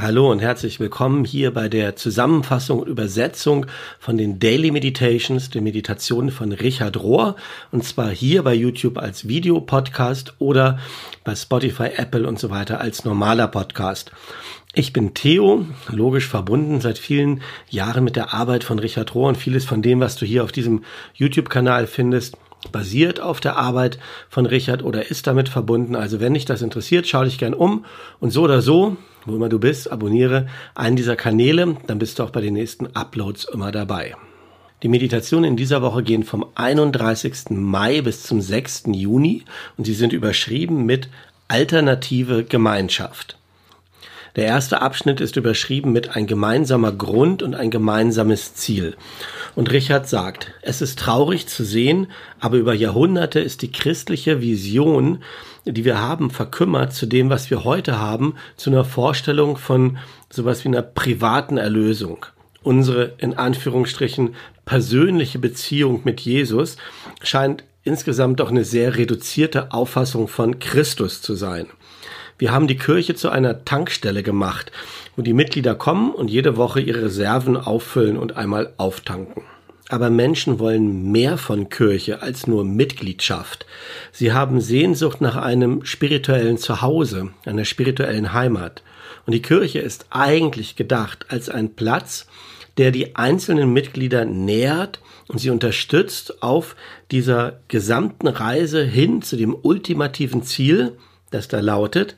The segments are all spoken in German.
Hallo und herzlich willkommen hier bei der Zusammenfassung und Übersetzung von den Daily Meditations, den Meditationen von Richard Rohr. Und zwar hier bei YouTube als Videopodcast oder bei Spotify, Apple und so weiter als normaler Podcast. Ich bin Theo, logisch verbunden seit vielen Jahren mit der Arbeit von Richard Rohr und vieles von dem, was du hier auf diesem YouTube-Kanal findest, basiert auf der Arbeit von Richard oder ist damit verbunden. Also wenn dich das interessiert, schau dich gern um und so oder so wo immer du bist, abonniere einen dieser Kanäle, dann bist du auch bei den nächsten Uploads immer dabei. Die Meditationen in dieser Woche gehen vom 31. Mai bis zum 6. Juni und sie sind überschrieben mit Alternative Gemeinschaft. Der erste Abschnitt ist überschrieben mit ein gemeinsamer Grund und ein gemeinsames Ziel. Und Richard sagt, es ist traurig zu sehen, aber über Jahrhunderte ist die christliche Vision, die wir haben, verkümmert zu dem, was wir heute haben, zu einer Vorstellung von sowas wie einer privaten Erlösung. Unsere in Anführungsstrichen persönliche Beziehung mit Jesus scheint insgesamt doch eine sehr reduzierte Auffassung von Christus zu sein. Wir haben die Kirche zu einer Tankstelle gemacht, wo die Mitglieder kommen und jede Woche ihre Reserven auffüllen und einmal auftanken. Aber Menschen wollen mehr von Kirche als nur Mitgliedschaft. Sie haben Sehnsucht nach einem spirituellen Zuhause, einer spirituellen Heimat. Und die Kirche ist eigentlich gedacht als ein Platz, der die einzelnen Mitglieder nährt und sie unterstützt auf dieser gesamten Reise hin zu dem ultimativen Ziel, das da lautet,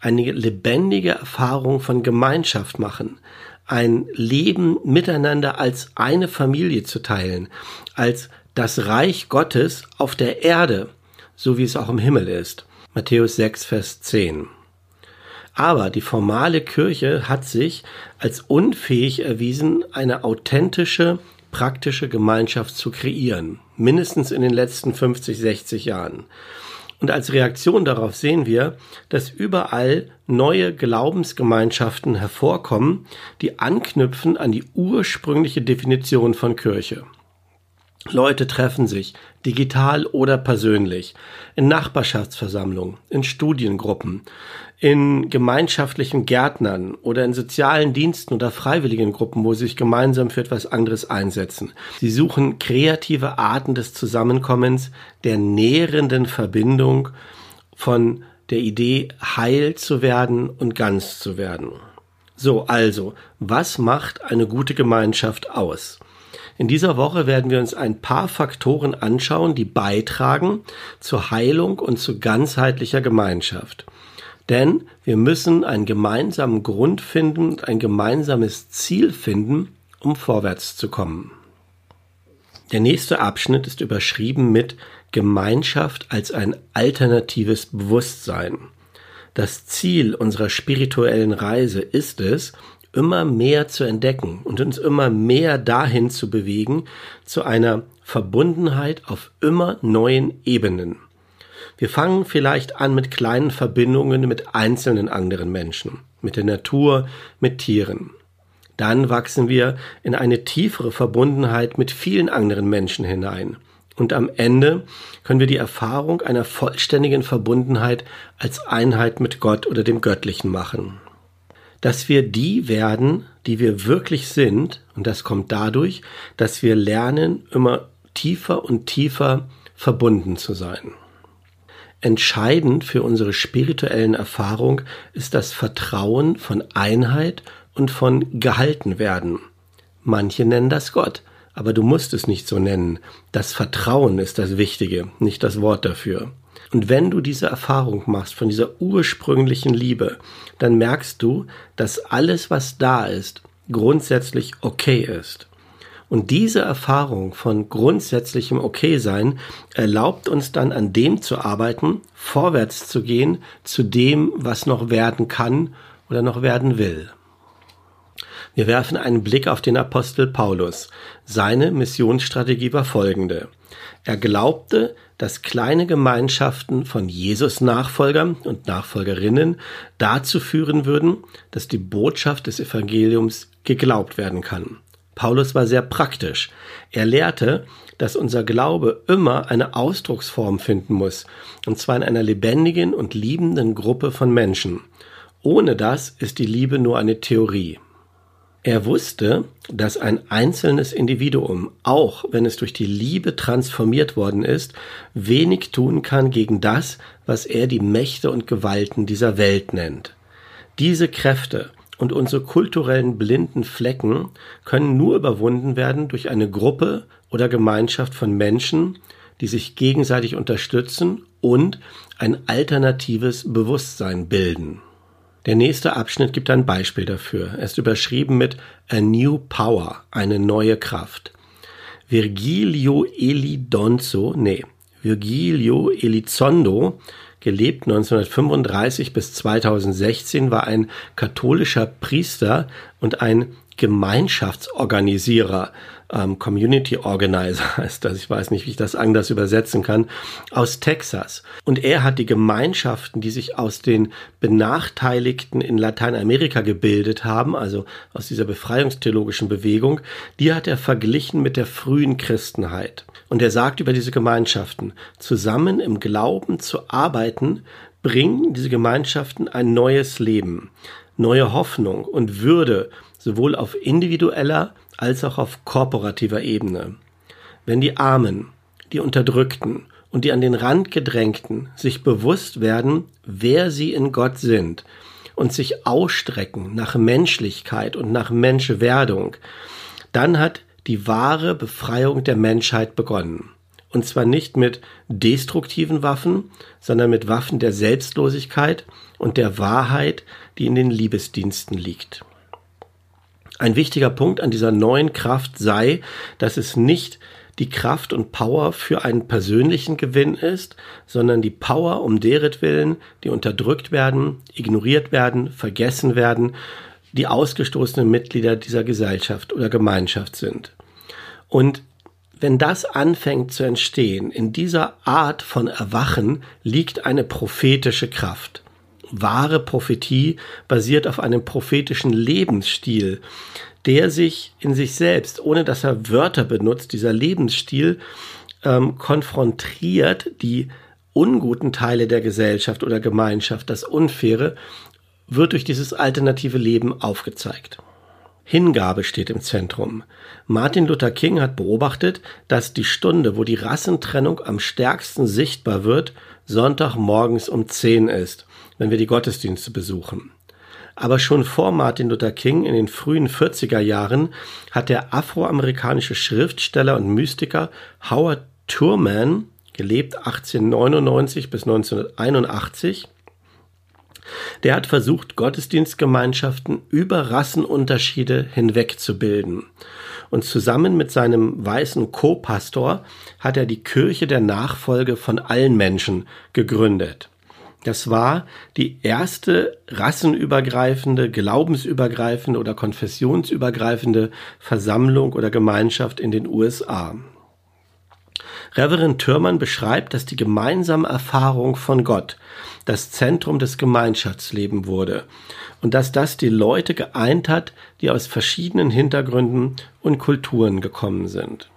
eine lebendige Erfahrung von Gemeinschaft machen, ein Leben miteinander als eine Familie zu teilen, als das Reich Gottes auf der Erde, so wie es auch im Himmel ist. Matthäus 6, Vers 10. Aber die formale Kirche hat sich als unfähig erwiesen, eine authentische, praktische Gemeinschaft zu kreieren. Mindestens in den letzten 50, 60 Jahren. Und als Reaktion darauf sehen wir, dass überall neue Glaubensgemeinschaften hervorkommen, die anknüpfen an die ursprüngliche Definition von Kirche. Leute treffen sich, digital oder persönlich, in Nachbarschaftsversammlungen, in Studiengruppen, in gemeinschaftlichen Gärtnern oder in sozialen Diensten oder freiwilligen Gruppen, wo sie sich gemeinsam für etwas anderes einsetzen. Sie suchen kreative Arten des Zusammenkommens, der nährenden Verbindung von der Idee, heil zu werden und ganz zu werden. So, also, was macht eine gute Gemeinschaft aus? In dieser Woche werden wir uns ein paar Faktoren anschauen, die beitragen zur Heilung und zu ganzheitlicher Gemeinschaft. Denn wir müssen einen gemeinsamen Grund finden und ein gemeinsames Ziel finden, um vorwärts zu kommen. Der nächste Abschnitt ist überschrieben mit Gemeinschaft als ein alternatives Bewusstsein. Das Ziel unserer spirituellen Reise ist es, immer mehr zu entdecken und uns immer mehr dahin zu bewegen, zu einer Verbundenheit auf immer neuen Ebenen. Wir fangen vielleicht an mit kleinen Verbindungen mit einzelnen anderen Menschen, mit der Natur, mit Tieren. Dann wachsen wir in eine tiefere Verbundenheit mit vielen anderen Menschen hinein. Und am Ende können wir die Erfahrung einer vollständigen Verbundenheit als Einheit mit Gott oder dem Göttlichen machen dass wir die werden, die wir wirklich sind. Und das kommt dadurch, dass wir lernen, immer tiefer und tiefer verbunden zu sein. Entscheidend für unsere spirituellen Erfahrung ist das Vertrauen von Einheit und von gehalten werden. Manche nennen das Gott, aber du musst es nicht so nennen. Das Vertrauen ist das Wichtige, nicht das Wort dafür. Und wenn du diese Erfahrung machst von dieser ursprünglichen Liebe, dann merkst du, dass alles, was da ist, grundsätzlich okay ist. Und diese Erfahrung von grundsätzlichem Okay-Sein erlaubt uns dann an dem zu arbeiten, vorwärts zu gehen, zu dem, was noch werden kann oder noch werden will. Wir werfen einen Blick auf den Apostel Paulus. Seine Missionsstrategie war folgende. Er glaubte, dass kleine Gemeinschaften von Jesus Nachfolgern und Nachfolgerinnen dazu führen würden, dass die Botschaft des Evangeliums geglaubt werden kann. Paulus war sehr praktisch. Er lehrte, dass unser Glaube immer eine Ausdrucksform finden muss, und zwar in einer lebendigen und liebenden Gruppe von Menschen. Ohne das ist die Liebe nur eine Theorie. Er wusste, dass ein einzelnes Individuum, auch wenn es durch die Liebe transformiert worden ist, wenig tun kann gegen das, was er die Mächte und Gewalten dieser Welt nennt. Diese Kräfte und unsere kulturellen blinden Flecken können nur überwunden werden durch eine Gruppe oder Gemeinschaft von Menschen, die sich gegenseitig unterstützen und ein alternatives Bewusstsein bilden. Der nächste Abschnitt gibt ein Beispiel dafür. Er ist überschrieben mit A New Power, eine neue Kraft. Virgilio Elidonzo, nee, Virgilio Elizondo, gelebt 1935 bis 2016, war ein katholischer Priester und ein Gemeinschaftsorganisierer ähm, Community Organizer heißt das, ich weiß nicht, wie ich das anders übersetzen kann, aus Texas. Und er hat die Gemeinschaften, die sich aus den Benachteiligten in Lateinamerika gebildet haben, also aus dieser befreiungstheologischen Bewegung, die hat er verglichen mit der frühen Christenheit. Und er sagt über diese Gemeinschaften, zusammen im Glauben zu arbeiten, bringen diese Gemeinschaften ein neues Leben, neue Hoffnung und Würde, sowohl auf individueller als auch auf korporativer Ebene. Wenn die Armen, die Unterdrückten und die an den Rand gedrängten sich bewusst werden, wer sie in Gott sind und sich ausstrecken nach Menschlichkeit und nach Menschwerdung, dann hat die wahre Befreiung der Menschheit begonnen. Und zwar nicht mit destruktiven Waffen, sondern mit Waffen der Selbstlosigkeit und der Wahrheit, die in den Liebesdiensten liegt. Ein wichtiger Punkt an dieser neuen Kraft sei, dass es nicht die Kraft und Power für einen persönlichen Gewinn ist, sondern die Power um deretwillen, die unterdrückt werden, ignoriert werden, vergessen werden, die ausgestoßenen Mitglieder dieser Gesellschaft oder Gemeinschaft sind. Und wenn das anfängt zu entstehen, in dieser Art von Erwachen liegt eine prophetische Kraft wahre Prophetie basiert auf einem prophetischen Lebensstil, der sich in sich selbst, ohne dass er Wörter benutzt, dieser Lebensstil ähm, konfrontiert die unguten Teile der Gesellschaft oder Gemeinschaft, das Unfaire, wird durch dieses alternative Leben aufgezeigt. Hingabe steht im Zentrum. Martin Luther King hat beobachtet, dass die Stunde, wo die Rassentrennung am stärksten sichtbar wird, Sonntagmorgens um 10 ist wenn wir die Gottesdienste besuchen. Aber schon vor Martin Luther King in den frühen 40er Jahren hat der afroamerikanische Schriftsteller und Mystiker Howard Thurman, gelebt 1899 bis 1981, der hat versucht, Gottesdienstgemeinschaften über Rassenunterschiede hinweg zu bilden. Und zusammen mit seinem weißen Co-Pastor hat er die Kirche der Nachfolge von allen Menschen gegründet. Das war die erste rassenübergreifende, glaubensübergreifende oder konfessionsübergreifende Versammlung oder Gemeinschaft in den USA. Reverend Thürmann beschreibt, dass die gemeinsame Erfahrung von Gott das Zentrum des Gemeinschaftslebens wurde und dass das die Leute geeint hat, die aus verschiedenen Hintergründen und Kulturen gekommen sind.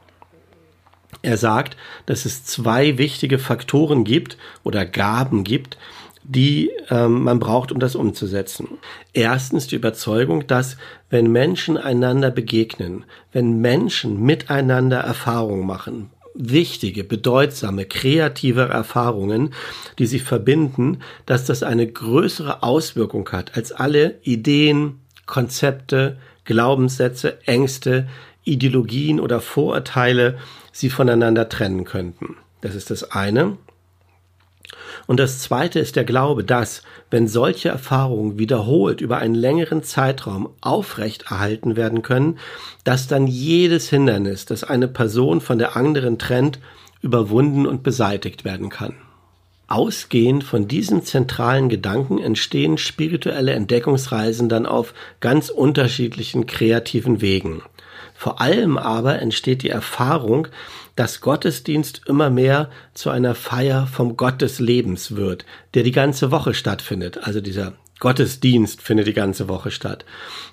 Er sagt, dass es zwei wichtige Faktoren gibt oder Gaben gibt, die ähm, man braucht, um das umzusetzen. Erstens die Überzeugung, dass wenn Menschen einander begegnen, wenn Menschen miteinander Erfahrungen machen, wichtige, bedeutsame, kreative Erfahrungen, die sie verbinden, dass das eine größere Auswirkung hat als alle Ideen, Konzepte, Glaubenssätze, Ängste, Ideologien oder Vorurteile sie voneinander trennen könnten. Das ist das eine. Und das zweite ist der Glaube, dass, wenn solche Erfahrungen wiederholt über einen längeren Zeitraum aufrechterhalten werden können, dass dann jedes Hindernis, das eine Person von der anderen trennt, überwunden und beseitigt werden kann. Ausgehend von diesem zentralen Gedanken entstehen spirituelle Entdeckungsreisen dann auf ganz unterschiedlichen kreativen Wegen. Vor allem aber entsteht die Erfahrung, dass Gottesdienst immer mehr zu einer Feier vom Gott des Lebens wird, der die ganze Woche stattfindet. Also dieser Gottesdienst findet die ganze Woche statt.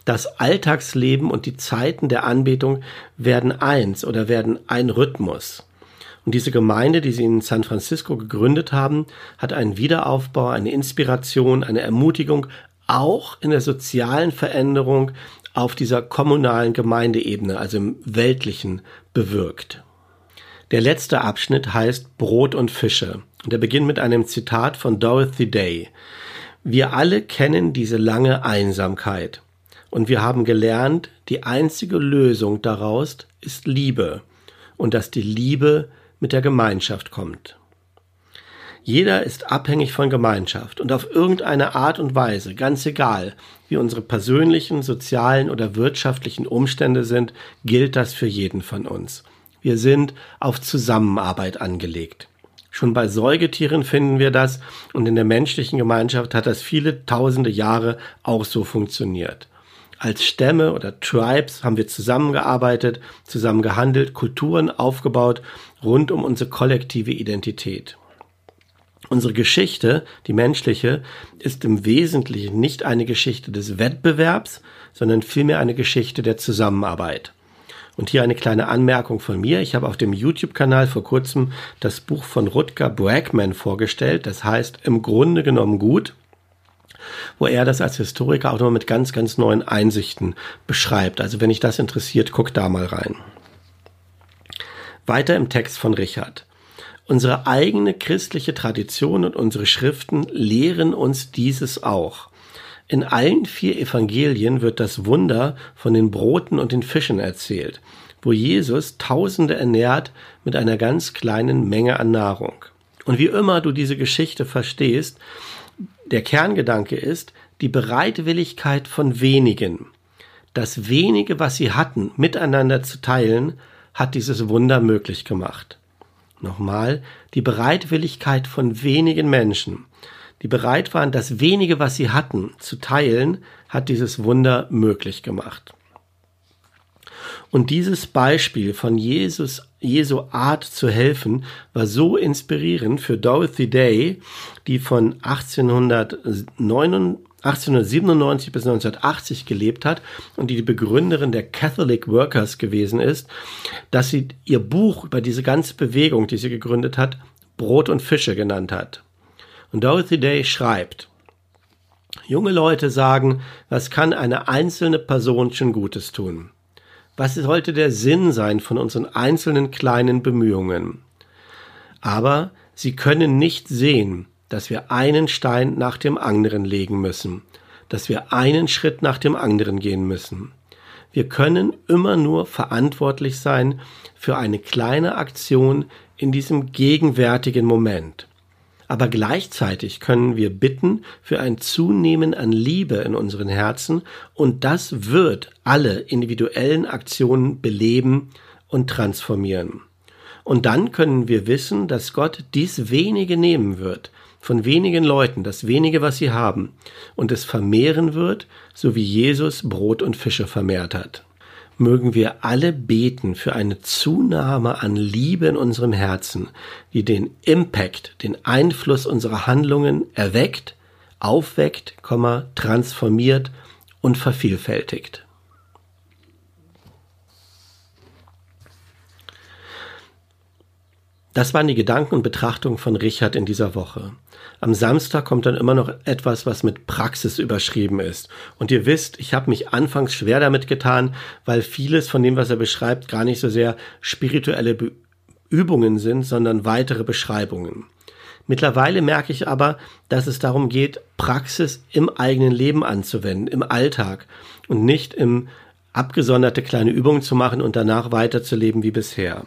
Das Alltagsleben und die Zeiten der Anbetung werden eins oder werden ein Rhythmus. Und diese Gemeinde, die sie in San Francisco gegründet haben, hat einen Wiederaufbau, eine Inspiration, eine Ermutigung auch in der sozialen Veränderung auf dieser kommunalen Gemeindeebene, also im weltlichen, bewirkt. Der letzte Abschnitt heißt Brot und Fische. Und er beginnt mit einem Zitat von Dorothy Day. Wir alle kennen diese lange Einsamkeit. Und wir haben gelernt, die einzige Lösung daraus ist Liebe. Und dass die Liebe mit der Gemeinschaft kommt. Jeder ist abhängig von Gemeinschaft und auf irgendeine Art und Weise, ganz egal, wie unsere persönlichen, sozialen oder wirtschaftlichen Umstände sind, gilt das für jeden von uns. Wir sind auf Zusammenarbeit angelegt. Schon bei Säugetieren finden wir das und in der menschlichen Gemeinschaft hat das viele tausende Jahre auch so funktioniert. Als Stämme oder Tribes haben wir zusammengearbeitet, zusammen gehandelt, Kulturen aufgebaut rund um unsere kollektive Identität. Unsere Geschichte, die menschliche, ist im Wesentlichen nicht eine Geschichte des Wettbewerbs, sondern vielmehr eine Geschichte der Zusammenarbeit. Und hier eine kleine Anmerkung von mir. Ich habe auf dem YouTube-Kanal vor kurzem das Buch von Rutger Bregman vorgestellt. Das heißt im Grunde genommen gut, wo er das als Historiker auch noch mit ganz, ganz neuen Einsichten beschreibt. Also wenn dich das interessiert, guck da mal rein. Weiter im Text von Richard. Unsere eigene christliche Tradition und unsere Schriften lehren uns dieses auch. In allen vier Evangelien wird das Wunder von den Broten und den Fischen erzählt, wo Jesus Tausende ernährt mit einer ganz kleinen Menge an Nahrung. Und wie immer du diese Geschichte verstehst, der Kerngedanke ist die Bereitwilligkeit von wenigen. Das wenige, was sie hatten, miteinander zu teilen, hat dieses Wunder möglich gemacht. Nochmal, die Bereitwilligkeit von wenigen Menschen, die bereit waren, das wenige, was sie hatten, zu teilen, hat dieses Wunder möglich gemacht. Und dieses Beispiel von Jesus, Jesu Art zu helfen, war so inspirierend für Dorothy Day, die von 1809, 1897 bis 1980 gelebt hat und die die Begründerin der Catholic Workers gewesen ist, dass sie ihr Buch über diese ganze Bewegung, die sie gegründet hat, Brot und Fische genannt hat. Und Dorothy Day schreibt, Junge Leute sagen, was kann eine einzelne Person schon Gutes tun? Was sollte der Sinn sein von unseren einzelnen kleinen Bemühungen? Aber sie können nicht sehen, dass wir einen Stein nach dem anderen legen müssen, dass wir einen Schritt nach dem anderen gehen müssen. Wir können immer nur verantwortlich sein für eine kleine Aktion in diesem gegenwärtigen Moment aber gleichzeitig können wir bitten für ein Zunehmen an Liebe in unseren Herzen und das wird alle individuellen Aktionen beleben und transformieren. Und dann können wir wissen, dass Gott dies wenige nehmen wird, von wenigen Leuten, das wenige, was sie haben, und es vermehren wird, so wie Jesus Brot und Fische vermehrt hat mögen wir alle beten für eine Zunahme an Liebe in unserem Herzen, die den Impact, den Einfluss unserer Handlungen erweckt, aufweckt, transformiert und vervielfältigt. Das waren die Gedanken und Betrachtungen von Richard in dieser Woche. Am Samstag kommt dann immer noch etwas, was mit Praxis überschrieben ist. Und ihr wisst, ich habe mich anfangs schwer damit getan, weil vieles von dem, was er beschreibt, gar nicht so sehr spirituelle Be Übungen sind, sondern weitere Beschreibungen. Mittlerweile merke ich aber, dass es darum geht, Praxis im eigenen Leben anzuwenden, im Alltag und nicht im abgesonderte kleine Übungen zu machen und danach weiterzuleben wie bisher.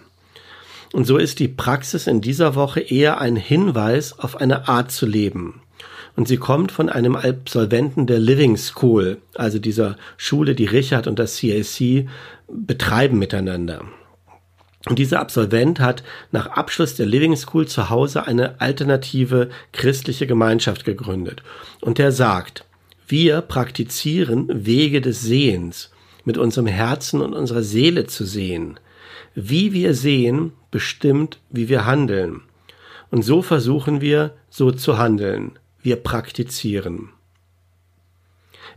Und so ist die Praxis in dieser Woche eher ein Hinweis auf eine Art zu leben. Und sie kommt von einem Absolventen der Living School, also dieser Schule, die Richard und das CAC betreiben miteinander. Und dieser Absolvent hat nach Abschluss der Living School zu Hause eine alternative christliche Gemeinschaft gegründet. Und er sagt, wir praktizieren Wege des Sehens, mit unserem Herzen und unserer Seele zu sehen. Wie wir sehen, bestimmt, wie wir handeln. Und so versuchen wir, so zu handeln. Wir praktizieren.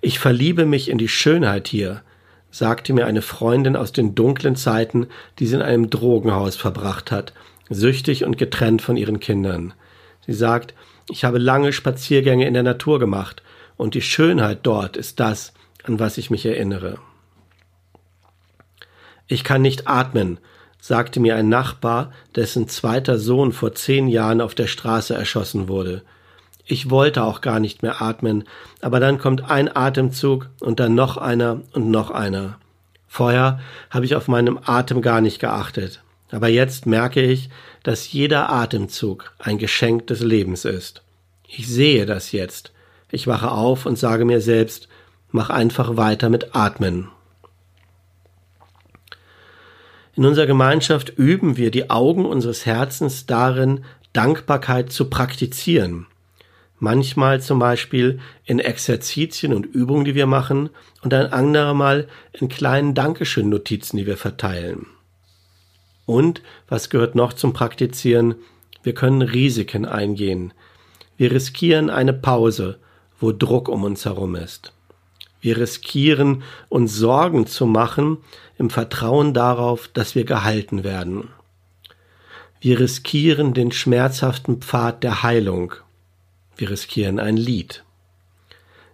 Ich verliebe mich in die Schönheit hier, sagte mir eine Freundin aus den dunklen Zeiten, die sie in einem Drogenhaus verbracht hat, süchtig und getrennt von ihren Kindern. Sie sagt, ich habe lange Spaziergänge in der Natur gemacht und die Schönheit dort ist das, an was ich mich erinnere. Ich kann nicht atmen, sagte mir ein Nachbar, dessen zweiter Sohn vor zehn Jahren auf der Straße erschossen wurde. Ich wollte auch gar nicht mehr atmen, aber dann kommt ein Atemzug und dann noch einer und noch einer. Vorher habe ich auf meinem Atem gar nicht geachtet, aber jetzt merke ich, dass jeder Atemzug ein Geschenk des Lebens ist. Ich sehe das jetzt. Ich wache auf und sage mir selbst, mach einfach weiter mit Atmen. In unserer Gemeinschaft üben wir die Augen unseres Herzens darin, Dankbarkeit zu praktizieren. Manchmal zum Beispiel in Exerzitien und Übungen, die wir machen, und ein anderer Mal in kleinen Dankeschön-Notizen, die wir verteilen. Und, was gehört noch zum Praktizieren? Wir können Risiken eingehen. Wir riskieren eine Pause, wo Druck um uns herum ist. Wir riskieren, uns Sorgen zu machen, im Vertrauen darauf, dass wir gehalten werden. Wir riskieren den schmerzhaften Pfad der Heilung. Wir riskieren ein Lied.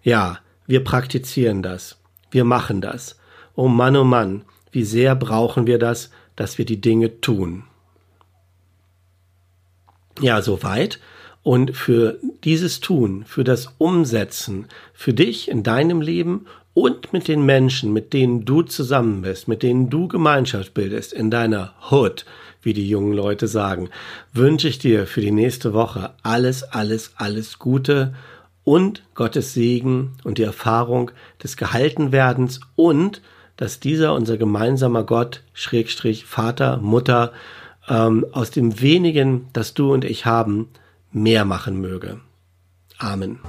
Ja, wir praktizieren das. Wir machen das. Oh Mann, oh Mann, wie sehr brauchen wir das, dass wir die Dinge tun. Ja, soweit. Und für dieses Tun, für das Umsetzen, für dich in deinem Leben und mit den Menschen, mit denen du zusammen bist, mit denen du Gemeinschaft bildest, in deiner Hood, wie die jungen Leute sagen, wünsche ich dir für die nächste Woche alles, alles, alles Gute und Gottes Segen und die Erfahrung des Gehaltenwerdens und dass dieser unser gemeinsamer Gott, Schrägstrich Vater, Mutter, ähm, aus dem wenigen, das du und ich haben, mehr machen möge. Amen.